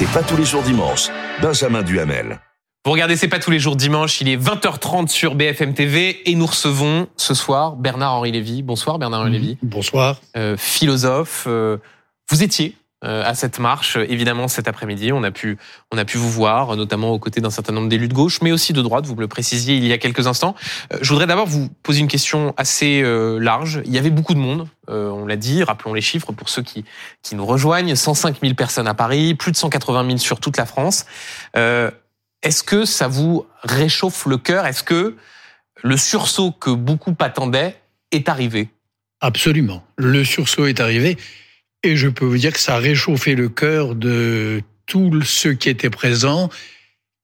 C'est pas tous les jours dimanche. Benjamin Duhamel. Vous regardez C'est pas tous les jours dimanche, il est 20h30 sur BFM TV et nous recevons ce soir Bernard-Henri Lévy. Bonsoir Bernard-Henri Lévy. Bonsoir. Euh, philosophe. Euh, vous étiez à cette marche. Évidemment, cet après-midi, on a pu, on a pu vous voir, notamment aux côtés d'un certain nombre d'élus de gauche, mais aussi de droite. Vous me le précisiez il y a quelques instants. Euh, je voudrais d'abord vous poser une question assez euh, large. Il y avait beaucoup de monde. on l'a dit. Rappelons les chiffres pour ceux qui qui nous rejoignent. 105 000 personnes à Paris, plus de 180 000 sur toute la France. Est-ce que ça vous réchauffe le cœur? Est-ce que le sursaut que beaucoup attendaient est arrivé? Absolument. Le sursaut est arrivé. Et je peux vous dire que ça a réchauffé le cœur de tous ceux qui étaient présents,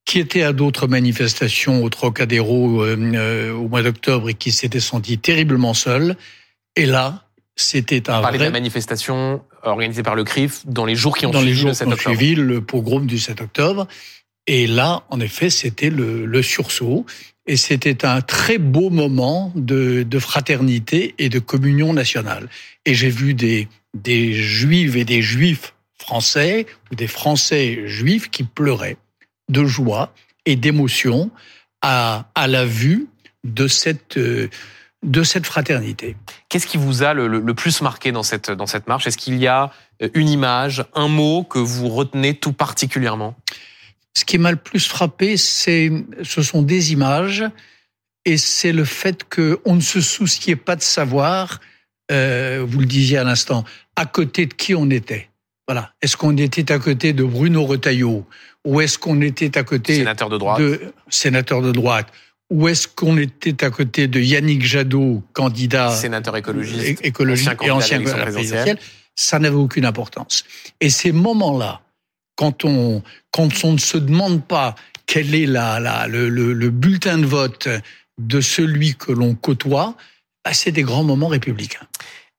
qui étaient à d'autres manifestations au Trocadéro euh, euh, au mois d'octobre et qui s'étaient sentis terriblement seuls. Et là, c'était un vrai... de la manifestation organisée par le CRIF dans les jours qui ont dans suivi les jours le 7 octobre. suivi le pogrom du 7 octobre. Et là, en effet, c'était le, le, sursaut. Et c'était un très beau moment de, de fraternité et de communion nationale. Et j'ai vu des, des juives et des juifs français ou des français juifs qui pleuraient de joie et d'émotion à, à la vue de cette euh, de cette fraternité. Qu'est-ce qui vous a le, le, plus marqué dans cette dans cette marche? Est-ce qu'il y a une image, un mot que vous retenez tout particulièrement? Ce qui m'a le plus frappé, c'est ce sont des images et c'est le fait qu'on ne se souciait pas de savoir euh, vous le disiez à l'instant, à côté de qui on était. Voilà. Est-ce qu'on était à côté de Bruno Retailleau? Ou est-ce qu'on était à côté sénateur de droite, de, sénateur de droite, ou est-ce qu'on était à côté de Yannick Jadot, candidat sénateur écologiste, écologiste et ancien candidat présidentiel Ça n'avait aucune importance. Et ces moments-là, quand on quand on ne se demande pas quel est la, la le, le, le bulletin de vote de celui que l'on côtoie, c'est des grands moments républicains.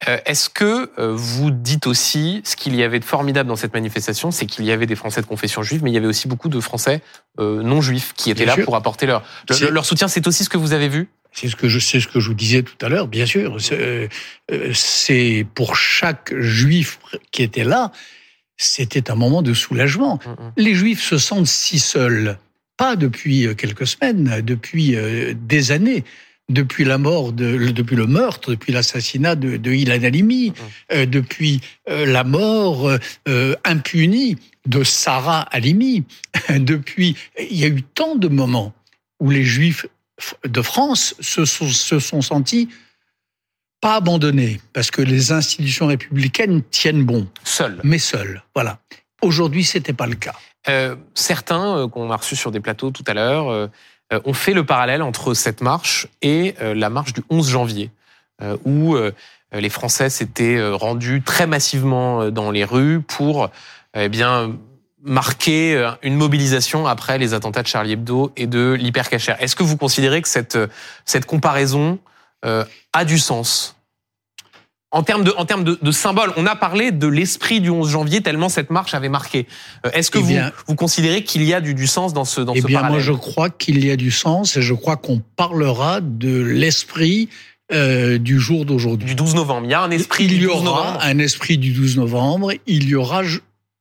Euh, est-ce que euh, vous dites aussi ce qu'il y avait de formidable dans cette manifestation, c'est qu'il y avait des Français de confession juive, mais il y avait aussi beaucoup de Français euh, non juifs qui étaient là pour apporter leur leur soutien. C'est aussi ce que vous avez vu? C'est ce que je sais ce que je vous disais tout à l'heure. Bien sûr, c'est pour chaque juif qui était là, c'était un moment de soulagement. Mm, mm. Les juifs se sentent si seuls, pas depuis quelques semaines, depuis des années depuis la mort, de, depuis le meurtre, depuis l'assassinat de, de Ilan Halimi, mmh. euh, depuis euh, la mort euh, impunie de Sarah Halimi, depuis il y a eu tant de moments où les Juifs de France se sont, se sont sentis pas abandonnés parce que les institutions républicaines tiennent bon, seuls, mais seuls. Voilà. Aujourd'hui, c'était pas le cas. certains qu'on a reçus sur des plateaux tout à l'heure on fait le parallèle entre cette marche et euh, la marche du 11 janvier, euh, où les Français s'étaient rendus très massivement dans les rues pour eh bien marquer une mobilisation après les attentats de Charlie Hebdo et de l'hypercacher. Est-ce que vous considérez que cette, cette comparaison a du sens? En termes de, en termes de, de symbole, on a parlé de l'esprit du 11 janvier tellement cette marche avait marqué. Euh, est-ce que eh vous, vous considérez qu'il y a du, du sens dans ce dans eh ce bien, parallèle? Moi, je crois qu'il y a du sens et je crois qu'on parlera de l'esprit euh, du jour d'aujourd'hui. Du 12 novembre. Il y a un esprit il du 12 y aura novembre. un esprit du 12 novembre. Il y aura,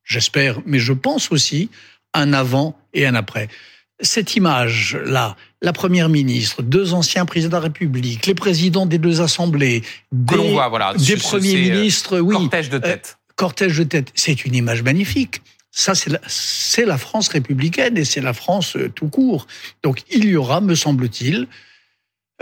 j'espère, mais je pense aussi, un avant et un après cette image-là, la première ministre, deux anciens présidents de la République, les présidents des deux assemblées, des, voit, voilà, des premiers euh, ministres, oui, cortège de tête, euh, cortège de tête, c'est une image magnifique. Ça, c'est la, la, France républicaine et c'est la France euh, tout court. Donc, il y aura, me semble-t-il,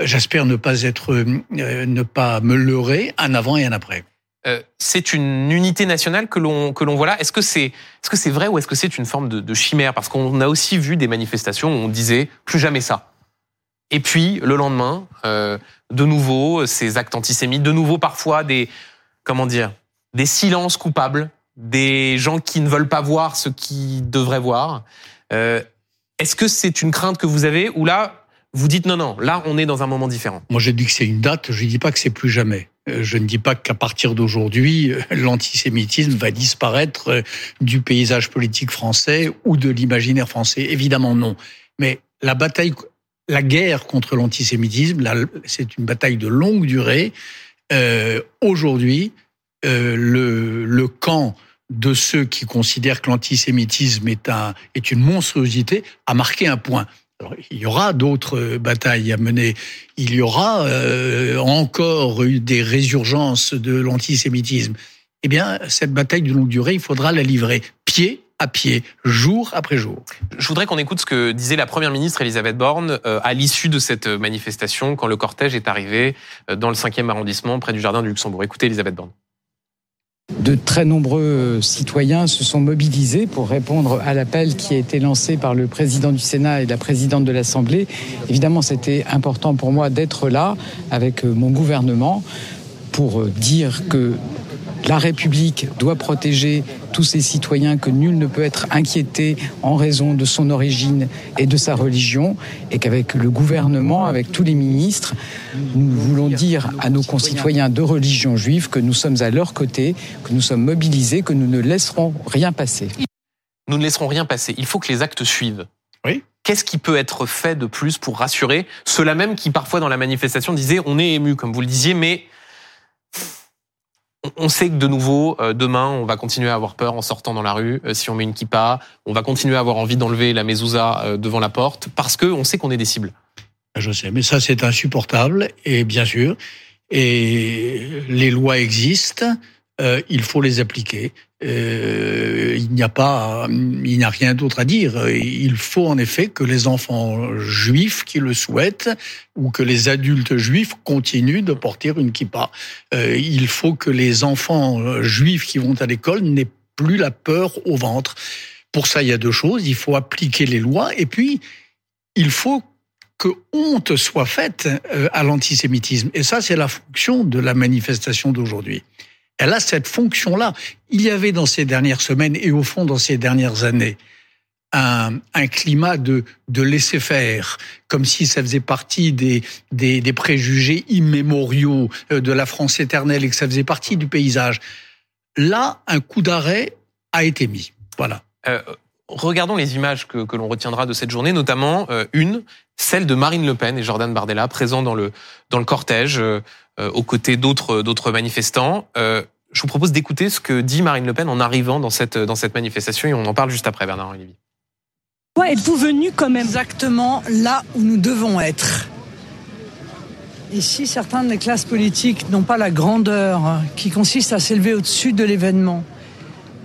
j'espère ne pas être, ne pas me leurrer, un avant et un après. Euh, c'est une unité nationale que l'on que l'on voit là. Est-ce que c'est est-ce que c'est vrai ou est-ce que c'est une forme de, chimère? Parce qu'on a aussi vu des manifestations où on disait plus jamais ça. Et puis le lendemain, euh, de nouveau ces actes antisémites, de nouveau parfois des comment dire des silences coupables, des gens qui ne veulent pas voir ce qu'ils devraient voir. Euh, est-ce que c'est une crainte que vous avez ou là vous dites non non là on est dans un moment différent Moi je dis que c'est une date, je dis pas que c'est plus jamais. Euh, je ne dis pas qu'à partir d'aujourd'hui, euh, l'antisémitisme va disparaître euh, du paysage politique français ou de l'imaginaire français. Évidemment non. Mais la bataille, la guerre contre l'antisémitisme, c'est une bataille de longue durée. Euh, Aujourd'hui, euh, le, le camp de ceux qui considèrent que l'antisémitisme est, un, est une monstruosité a marqué un point. Il y aura d'autres batailles à mener. Il y aura euh, encore des résurgences de l'antisémitisme. Eh bien, cette bataille de longue durée, il faudra la livrer pied à pied, jour après jour. Je voudrais qu'on écoute ce que disait la première ministre Elisabeth Borne euh, à l'issue de cette manifestation quand le cortège est arrivé euh, dans le 5e arrondissement près du jardin du Luxembourg. Écoutez Elisabeth Borne. De très nombreux citoyens se sont mobilisés pour répondre à l'appel qui a été lancé par le président du Sénat et la présidente de l'Assemblée. Évidemment, c'était important pour moi d'être là avec mon gouvernement pour dire que la République doit protéger tous ses citoyens, que nul ne peut être inquiété en raison de son origine et de sa religion, et qu'avec le gouvernement, avec tous les ministres, nous voulons dire à nos concitoyens de religion juive que nous sommes à leur côté, que nous sommes mobilisés, que nous ne laisserons rien passer. Nous ne laisserons rien passer. Il faut que les actes suivent. Oui. Qu'est-ce qui peut être fait de plus pour rassurer ceux-là même qui parfois dans la manifestation disaient on est ému, comme vous le disiez, mais on sait que de nouveau, euh, demain, on va continuer à avoir peur en sortant dans la rue. Euh, si on met une kippa, on va continuer à avoir envie d'enlever la mezouza euh, devant la porte parce que on sait qu'on est des cibles. Je sais, mais ça c'est insupportable et bien sûr. Et les lois existent. Il faut les appliquer. Euh, il n'y a pas, il rien d'autre à dire. Il faut en effet que les enfants juifs qui le souhaitent ou que les adultes juifs continuent de porter une kippa. Euh, il faut que les enfants juifs qui vont à l'école n'aient plus la peur au ventre. Pour ça, il y a deux choses. Il faut appliquer les lois et puis il faut que honte soit faite à l'antisémitisme. Et ça, c'est la fonction de la manifestation d'aujourd'hui. Elle a cette fonction-là. Il y avait dans ces dernières semaines et au fond dans ces dernières années un, un climat de, de laisser faire, comme si ça faisait partie des, des, des, préjugés immémoriaux euh, de la France éternelle et que ça faisait partie du paysage. Là, un coup d'arrêt a été mis. Voilà. Euh, regardons les images que, que l'on retiendra de cette journée, notamment euh, une, celle de Marine Le Pen et Jordan Bardella, présents dans le, dans le cortège. Euh, euh, aux côtés d'autres manifestants. Je vous propose d'écouter ce que dit Marine Le Pen en arrivant dans cette dans cette manifestation et on en parle juste après Bernard Olivier. Pourquoi êtes-vous venu quand même exactement là où nous devons être? Ici, certains des classes politiques n'ont pas la grandeur qui consiste à s'élever au-dessus de l'événement.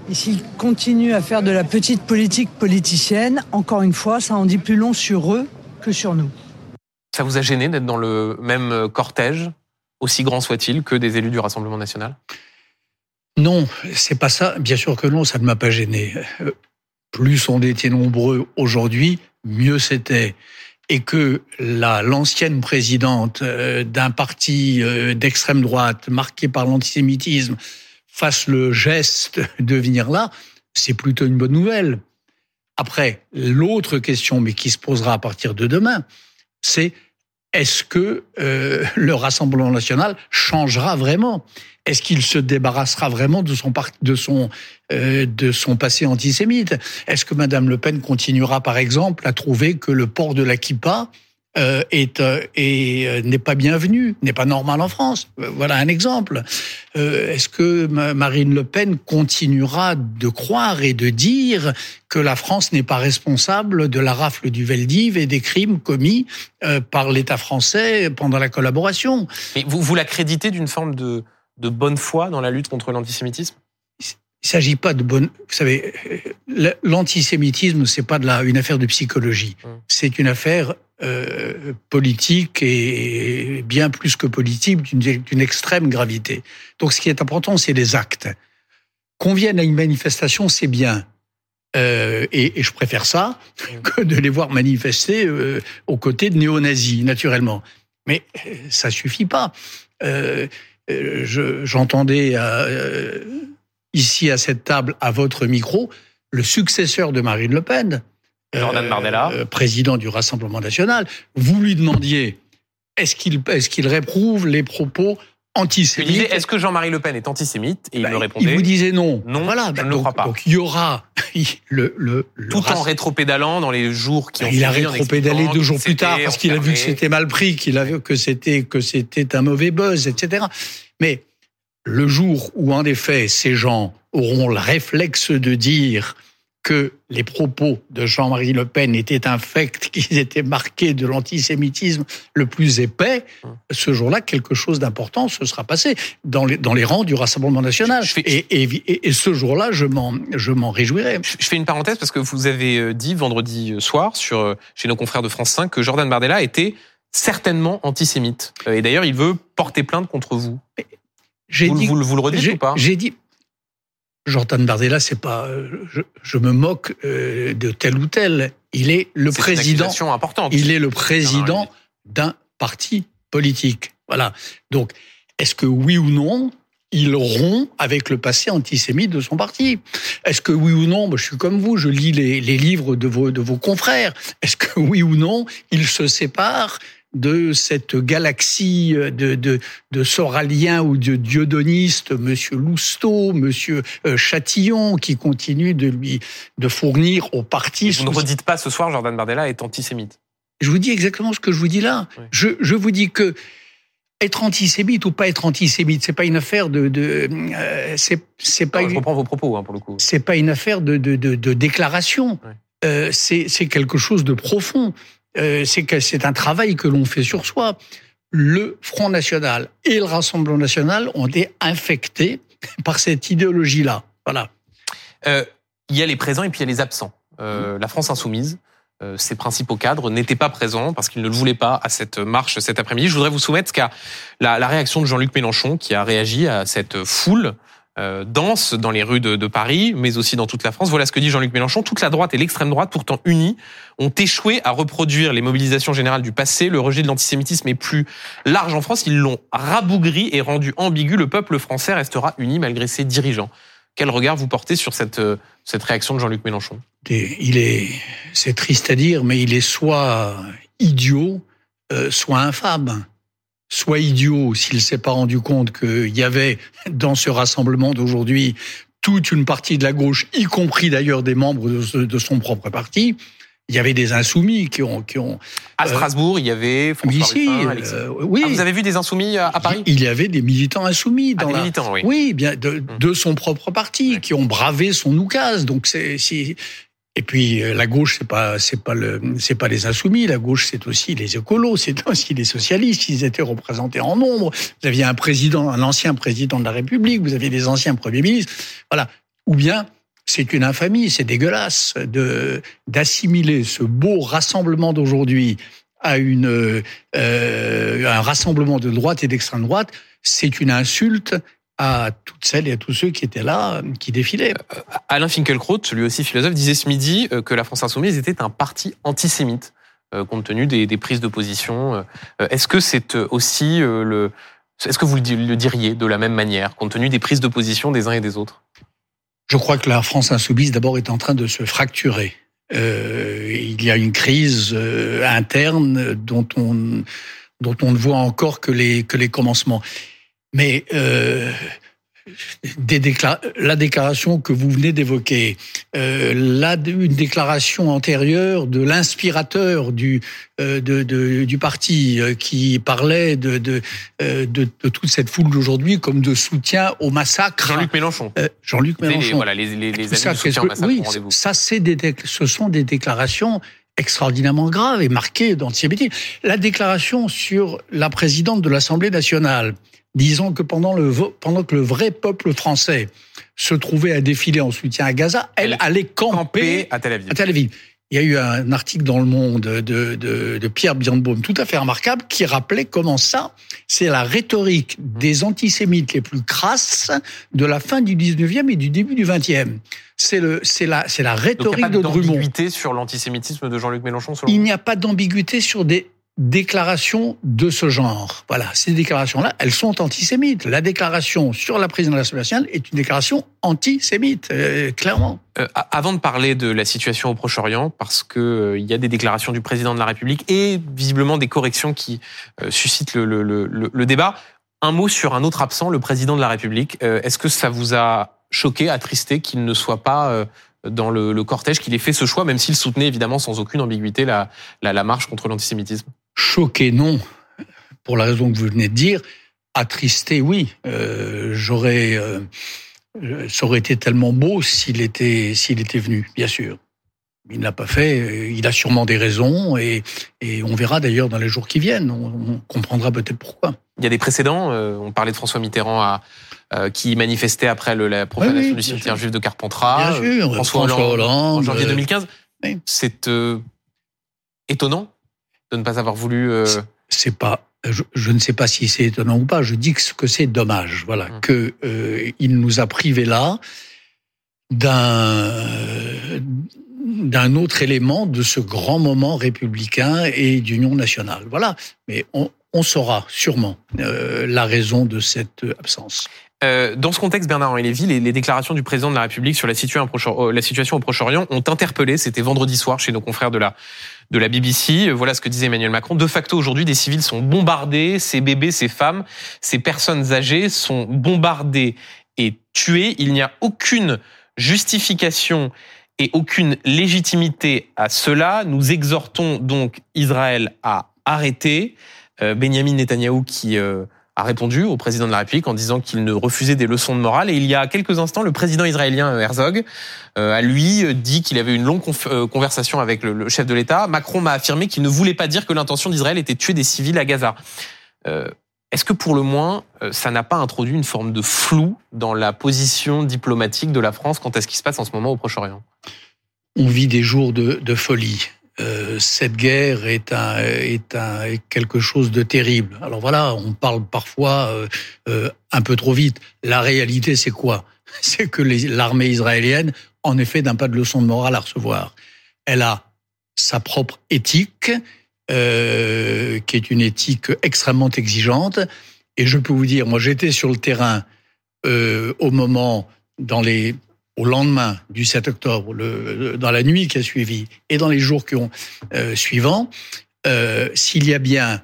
Et s'ils continuent à faire de la petite politique politicienne, encore une fois, ça en dit plus long sur eux que sur nous. Ça vous a gêné d'être dans le même cortège aussi grand soit-il, que des élus du Rassemblement national? Non, c'est pas ça. Bien sûr que non, ça ne m'a pas gêné. Euh, plus on était nombreux aujourd'hui, mieux c'était. Et que l'ancienne présidente euh, d'un parti euh, d'extrême droite marqué par l'antisémitisme fasse le geste de venir là, c'est plutôt une bonne nouvelle. Après, l'autre question, mais qui se posera à partir de demain, c'est est-ce que euh, le Rassemblement national changera vraiment? Est-ce qu'il se débarrassera vraiment de son de son euh, de son passé antisémite? Est-ce que Madame Le Pen continuera, par exemple, à trouver que le port de la kippa euh, est euh, euh, n'est pas bienvenu, n'est pas normal en France. Voilà un exemple. Est-ce que Marine Le Pen continuera de croire et de dire que la France n'est pas responsable de la rafle du Veldiv et des crimes commis par l'État français pendant la collaboration? Et vous vous l'accréditez d'une forme de de bonne foi dans la lutte contre l'antisémitisme? Il s'agit pas de bonne. Vous savez, l'antisémitisme, c'est pas de la une affaire de psychologie. Hum. C'est une affaire euh, politique et bien plus que politique, d'une extrême gravité. Donc, ce qui est important, c'est les actes. Qu'on vienne à une manifestation, c'est bien. Euh, et, et, je préfère ça hum. que de les voir manifester euh, aux côtés de néo-nazis, naturellement. Mais euh, ça suffit pas. Euh, J'entendais ici à cette table, à votre micro, le successeur de Marine Le Pen, Jordan Bardella, euh, président du Rassemblement national, vous lui demandiez est-ce qu'il est qu'il réprouve les propos antisémites Est-ce que Jean-Marie Le Pen est antisémite Et il ben, me répondait. Il vous disait non. Non, voilà, je ne le crois pas. Donc il y aura le, le, le tout en rétropédalant dans les jours qui ont. Il a rétropédalé deux jours plus tard parce qu'il a vu que c'était mal pris, qu'il a vu que c'était que c'était un mauvais buzz, etc. Mais le jour où, en effet, ces gens auront le réflexe de dire que les propos de Jean-Marie Le Pen étaient infects, qu'ils étaient marqués de l'antisémitisme le plus épais, ce jour-là, quelque chose d'important se sera passé dans les, dans les rangs du Rassemblement national. et, et, et, ce jour-là, je m'en, réjouirai. Je fais une parenthèse parce que vous avez euh, dit vendredi soir sur, euh, chez nos confrères de France 5 que Jordan Bardella était certainement antisémite. Euh, et d'ailleurs, il veut porter plainte contre vous. Vous, dit, vous, vous, le redites ou pas J'ai dit, Jordan Bardella, c'est pas, je, me moque euh, de tel ou tel. Il est le président. Une importante. Il est le président d'un parti politique. Voilà. Donc, est-ce que oui ou non, il rompt avec le passé antisémite de son parti? Est-ce que oui ou non, je suis comme vous, je lis les, les livres de vos, de vos confrères. Est-ce que oui ou non, il se sépare de cette galaxie de, de, de soraliens ou de dieudonistes, Monsieur Lousteau, Monsieur euh, Chatillon, qui continue de lui de fournir au parti. Vous ne redites pas ce soir, Jordan Bardella est antisémite. Je vous dis exactement ce que je vous dis là. Je, je vous dis que être antisémite ou pas être antisémite, c'est pas une affaire de, de euh, c'est c'est pas. je reprends vos propos hein, pour le coup. C'est pas une affaire de de, de, de déclaration. Euh, c'est c'est quelque chose de profond. Euh, c'est que c'est un travail que l'on fait sur soi. Le Front National et le Rassemblement National ont été infectés par cette idéologie-là. Voilà. Euh, il y a les présents et puis il y a les absents. Euh, la France insoumise, ses principaux cadres n'étaient pas présents parce qu'ils ne le voulaient pas à cette marche cet après-midi. Je voudrais vous soumettre qu'à la, la réaction de Jean-Luc Mélenchon qui a réagi à cette foule euh, dans les rues de, Paris, mais aussi dans toute la France. Voilà ce que dit Jean-Luc Mélenchon. Toute la droite et l'extrême droite, pourtant unies, ont échoué à reproduire les mobilisations générales du passé. Le rejet de l'antisémitisme est plus large en France. Ils l'ont rabougri et rendu ambigu. Le peuple français restera uni malgré ses dirigeants. Quel regard vous portez sur cette, euh, réaction de Jean-Luc Mélenchon? Il est, c'est triste à dire, mais il est soit idiot, euh, soit infâme soit idiot s'il s'est pas rendu compte qu'il y avait dans ce rassemblement d'aujourd'hui toute une partie de la gauche, y compris d'ailleurs des membres de, son propre parti. Il y avait des insoumis qui ont, qui ont à euh, Strasbourg, il y avait François ici, euh, oui. Ah, vous avez vu des insoumis à, Paris Il y avait des militants insoumis dans ah, la, militants, oui. oui, bien de, hum. de son propre parti, qui ont bravé son oukase. Donc c'est et puis euh, la gauche, c'est pas c'est pas le c'est pas les insoumis. La gauche, c'est aussi les écolos, c'est aussi les socialistes. Ils étaient représentés en nombre. Vous aviez un président, un ancien président de la République. Vous aviez des anciens premiers ministres. Voilà. Ou bien c'est une infamie, c'est dégueulasse de d'assimiler ce beau rassemblement d'aujourd'hui à une euh, un rassemblement de droite et d'extrême droite. C'est une insulte à toutes celles et à tous ceux qui étaient là, qui défilaient. Euh, Alain Finkielkraut, lui aussi philosophe, disait ce midi euh, que la France Insoumise était un parti antisémite, euh, compte tenu des, prises de position. Est-ce que c'est aussi le... Est-ce que vous le diriez de la même manière, compte tenu des prises de position des uns et des autres? Je crois que la France insoumise, d'abord, est en train de se fracturer. il y a une crise interne dont on, dont on ne voit encore que les, que les commencements. Mais euh, des la déclaration que vous venez d'évoquer, euh, une déclaration antérieure de l'inspirateur du euh, de, de, du parti euh, qui parlait de de, euh, de, de toute cette foule d'aujourd'hui comme de soutien au massacre. Jean-Luc Mélenchon. Jean-Luc Mélenchon. voilà, les, les, les ça, soutien au massacre. Oui, ça c'est des ce sont des déclarations extraordinairement graves et marquées d'antisémitisme. La déclaration sur la présidente de l'Assemblée nationale disons que pendant, le, pendant que le vrai peuple français se trouvait à défiler en soutien à Gaza, elle, allait camper, à Tel Aviv. À Tel Aviv. Il y a eu un article dans Le Monde de, de, de Pierre Birnbaum tout à fait remarquable qui rappelait comment ça, c'est la rhétorique des antisémites les plus crasses de la fin du 19e et du début du 20e. C'est le, c'est la, c'est la rhétorique Donc, il y a pas d'ambiguïté sur l'antisémitisme de Jean-Luc Mélenchon. il n'y a pas d'ambiguïté sur des déclarations de ce genre. Voilà, ces déclarations-là, elles sont antisémites. La déclaration sur la présidence de nationale est une déclaration antisémite, euh, clairement. Euh, avant de parler de la situation au Proche-Orient, parce que euh, il y a des déclarations du président de la République et visiblement des corrections qui suscitent le, le, le, le, débat, un mot sur un autre absent, le président de la République. Est-ce que ça vous a choqué, attristé qu'il ne soit pas dans le, cortège, qu'il ait fait ce choix, même s'il soutenait évidemment sans aucune ambiguïté la, la marche contre l'antisémitisme? Choqué, non, pour la raison que vous venez de dire. Attristé, oui. Euh, J'aurais, euh, ça aurait été tellement beau s'il était, s'il était venu, bien sûr. Il ne l'a pas fait. Il a sûrement des raisons et, et on verra d'ailleurs dans les jours qui viennent. On, comprendra peut-être pourquoi. Il y a des précédents. on parlait de François Mitterrand à, qui manifestait après le, la profanation du cimetière juif de Carpentras. Bien sûr. François, Hollande, en janvier 2015. C'est étonnant de ne pas avoir voulu. C'est pas je, ne sais pas si c'est étonnant ou pas, je dis que c'est dommage, voilà, que euh, il nous a privés là d'un d'un autre élément de ce grand moment républicain et d'union nationale. Voilà, mais on, on saura sûrement euh, la raison de cette absence. Euh, dans ce contexte, Bernard-Henri Lévy, les, les, déclarations du président de la République sur la situation, la situation au Proche-Orient ont interpellé, c'était vendredi soir chez nos confrères de la de la BBC. Voilà ce que disait Emmanuel Macron. De facto, aujourd'hui, des civils sont bombardés, ces bébés, ces femmes, ces personnes âgées sont bombardées et tuées. Il n'y a aucune justification et aucune légitimité à cela. Nous exhortons donc Israël à arrêter. Euh, Benjamin Netanyahou qui euh, a répondu au président de la République en disant qu'il ne refusait des leçons de morale. Et il y a quelques instants, le président israélien euh, Herzog euh, a lui euh, dit qu'il avait une longue conversation avec le chef de l'État. Macron m'a affirmé qu'il ne voulait pas dire que l'intention d'Israël était de tuer des civils à Gaza. Est-ce que pour le moins, ça n'a pas introduit une forme de flou dans la position diplomatique de la France quant à ce qui se passe en ce moment au Proche-Orient? On vit des jours de folie. Euh, cette guerre est un, est un quelque chose de terrible. Alors voilà, on parle parfois euh, euh, un peu trop vite. La réalité, c'est quoi? C'est que l'armée israélienne, en effet, n'a pas de leçon de morale à recevoir. Elle a sa propre éthique, qui est une éthique extrêmement exigeante. Et je peux vous dire, moi, j'étais sur le terrain au moment dans les au lendemain du 7 octobre, dans la nuit qui a suivi et dans les jours qui ont euh, suivant, euh, s'il y a bien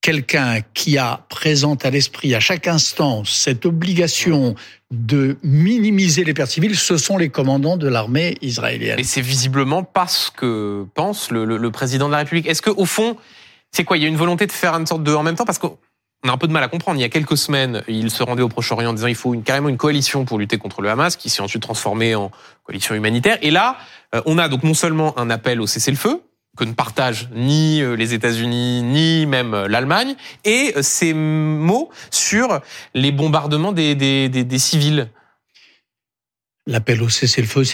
quelqu'un qui a présent à l'esprit à chaque instant cette obligation de minimiser les pertes civiles, ce sont les commandants de l'armée israélienne. Et c'est visiblement pas ce que pense le, le, le président de la République. Est-ce que au fond, c'est quoi? Il y a une volonté de faire une sorte de en même temps parce que on a un peu de mal à comprendre. Il y a quelques semaines, il se rendait au Proche-Orient en disant il faut une, carrément une coalition pour lutter contre le Hamas, qui s'est ensuite transformée en coalition humanitaire. Et là, euh, on a donc non seulement un appel au cessez-le-feu, que ne partagent ni euh, les États-Unis, ni même euh, l'Allemagne, et ces mots sur les bombardements des, des, des, des civils. L'appel au cessez-le-feu,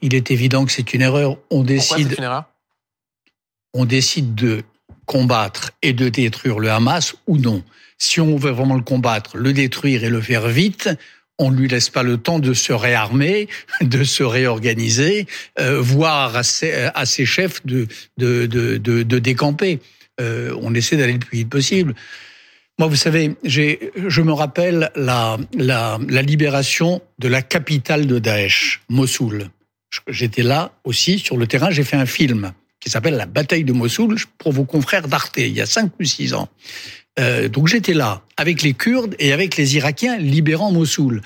il est évident que c'est une erreur. On décide, une erreur? On décide de combattre et de détruire le Hamas ou non? Si on veut vraiment le combattre, le détruire et le faire vite, on ne lui laisse pas le temps de se réarmer, de se réorganiser, euh, voire à ses, chefs de, de, de, de décamper. Euh, on essaie d'aller le plus vite possible. Moi, vous savez, je me rappelle la, la, la libération de la capitale de Daesh, Mossoul. J'étais là aussi sur le terrain, j'ai fait un film qui s'appelle La bataille de Mossoul pour vos confrères d'Arte, il y a cinq ou six ans. Euh, donc j'étais là avec les Kurdes et avec les Irakiens libérant Mossoul.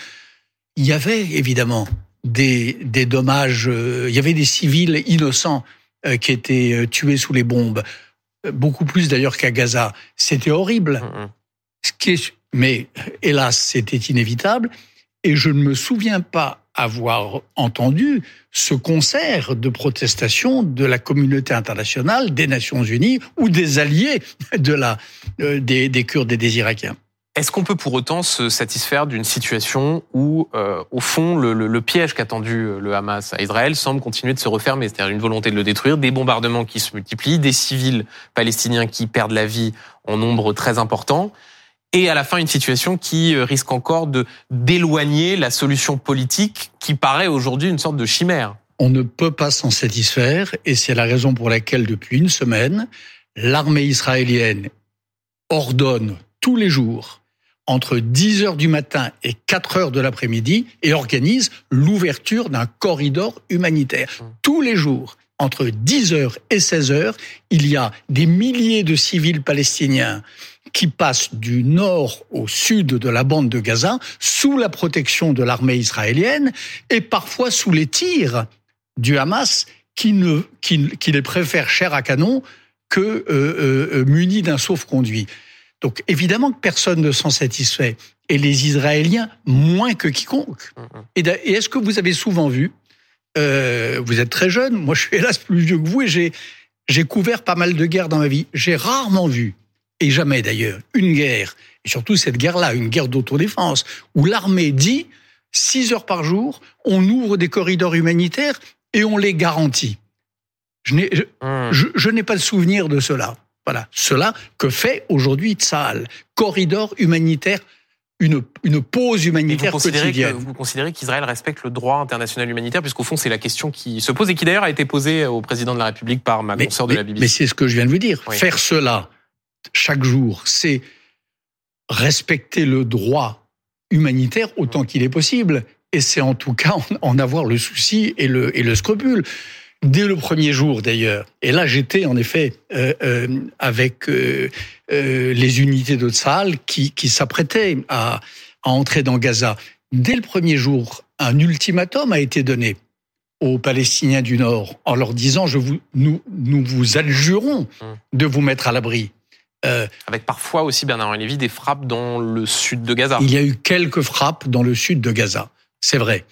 Il y avait évidemment des, des dommages, euh, il y avait des civils innocents euh, qui étaient tués sous les bombes, beaucoup plus d'ailleurs qu'à Gaza. C'était horrible. Mm, mm. Ce qui est, mais hélas, c'était inévitable. Et je ne me souviens pas avoir entendu ce concert de protestation de la communauté internationale, des Nations Unies ou des alliés de la, euh, des, des Kurdes et des Irakiens. Est-ce qu'on peut pour autant se satisfaire d'une situation où, euh, au fond, le, le, le piège qu'a tendu euh, le Hamas à Israël semble continuer de se refermer, c'est-à-dire une volonté de le détruire, des bombardements qui se multiplient, des civils palestiniens qui perdent la vie en nombre très important et à la fin une situation qui euh, risque encore de d'éloigner la solution politique qui paraît aujourd'hui une sorte de chimère. On ne peut pas s'en satisfaire et c'est la raison pour laquelle depuis une semaine, l'armée israélienne ordonne tous les jours entre 10 heures du matin et 4 heures de l'après-midi et organise l'ouverture d'un corridor humanitaire. Mmh. Tous les jours, entre 10 heures et 16 heures, il y a des milliers de civils palestiniens qui passe du nord au sud de la bande de Gaza sous la protection de l'armée israélienne et parfois sous les tirs du Hamas qui, ne, qui, qui les préfère chair à canon que euh, euh, munis d'un sauf-conduit. Donc évidemment que personne ne s'en satisfait, et les Israéliens moins que quiconque. Et, est-ce que vous avez souvent vu, euh, vous êtes très jeune, moi je suis hélas plus vieux que vous, et j'ai couvert pas mal de guerres dans ma vie. J'ai rarement vu, et jamais d'ailleurs, une guerre, et surtout cette guerre-là, une guerre d'autodéfense, où l'armée dit, six heures par jour, on ouvre des corridors humanitaires et on les garantit. Je n'ai, je- Mm. je, je n'ai pas le souvenir de cela. Voilà, cela que fait aujourd'hui Tsahal. Corridor humanitaire, une, une pause Et vous humanitaire considérez, que, vous considérez qu'Israël respecte le droit international humanitaire, puisqu'au fond, c'est la question qui se pose et qui d'ailleurs a été posée au président de la République par ma Mais, consoeur de la BBC. mais c'est ce que je viens de vous dire. Oui. Faire cela chaque jour, c'est respecter le droit humanitaire autant qu'il est possible. Et c'est en tout cas en, avoir le souci et le, et le scrupule. Dès le premier jour d'ailleurs, et là j'étais en effet euh, euh, avec euh, les unités de Tsahal qui, qui s'apprêtaient à, à entrer dans Gaza. Dès le premier jour, un ultimatum a été donné aux Palestiniens du Nord en leur disant je vous, nous, nous vous adjurons Hum. de vous mettre à l'abri. Euh, Avec parfois aussi, Bernard Lévy, des frappes dans le sud de Gaza. il y a eu quelques frappes dans le sud de Gaza, c'est vrai.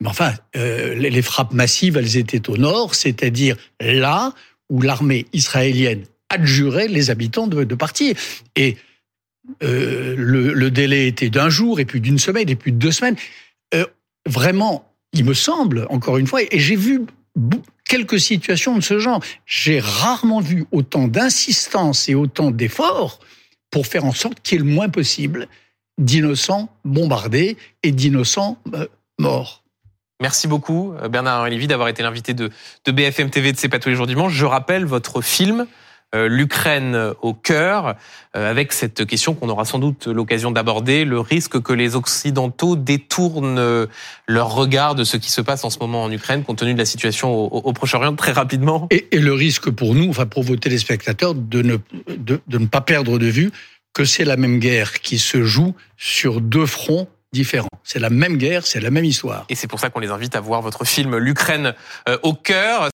Mais enfin, euh, les, les frappes massives, elles étaient au nord, c'est-à-dire là où l'armée israélienne adjurait les habitants de, de partir. Et euh, le, le délai était d'un jour, et puis d'une semaine, et puis de deux semaines. Vraiment, il me semble, encore une fois, et j'ai vu quelques situations de ce genre. J'ai rarement vu autant d'insistance et autant d'efforts pour faire en sorte qu'il y ait le moins possible d'innocents bombardés et d'innocents euh, morts. Merci beaucoup, euh, Bernard Lévy, d'avoir été l'invité de, de BFM TV de C'est pas tous les jours dimanche. Je rappelle votre film, L'Ukraine au cœur, euh, avec cette question qu'on aura sans doute l'occasion d'aborder, le risque que les Occidentaux détournent euh, leur regard de ce qui se passe en ce moment en Ukraine, compte tenu de la situation au, au Proche-Orient, très rapidement. Et, et le risque pour nous, enfin pour vos téléspectateurs, de ne, de, de ne pas perdre de vue que c'est la même guerre qui se joue sur deux fronts différents. C'est la même guerre, c'est la même histoire. Et c'est pour ça qu'on les invite à voir votre film, L'Ukraine euh, au cœur.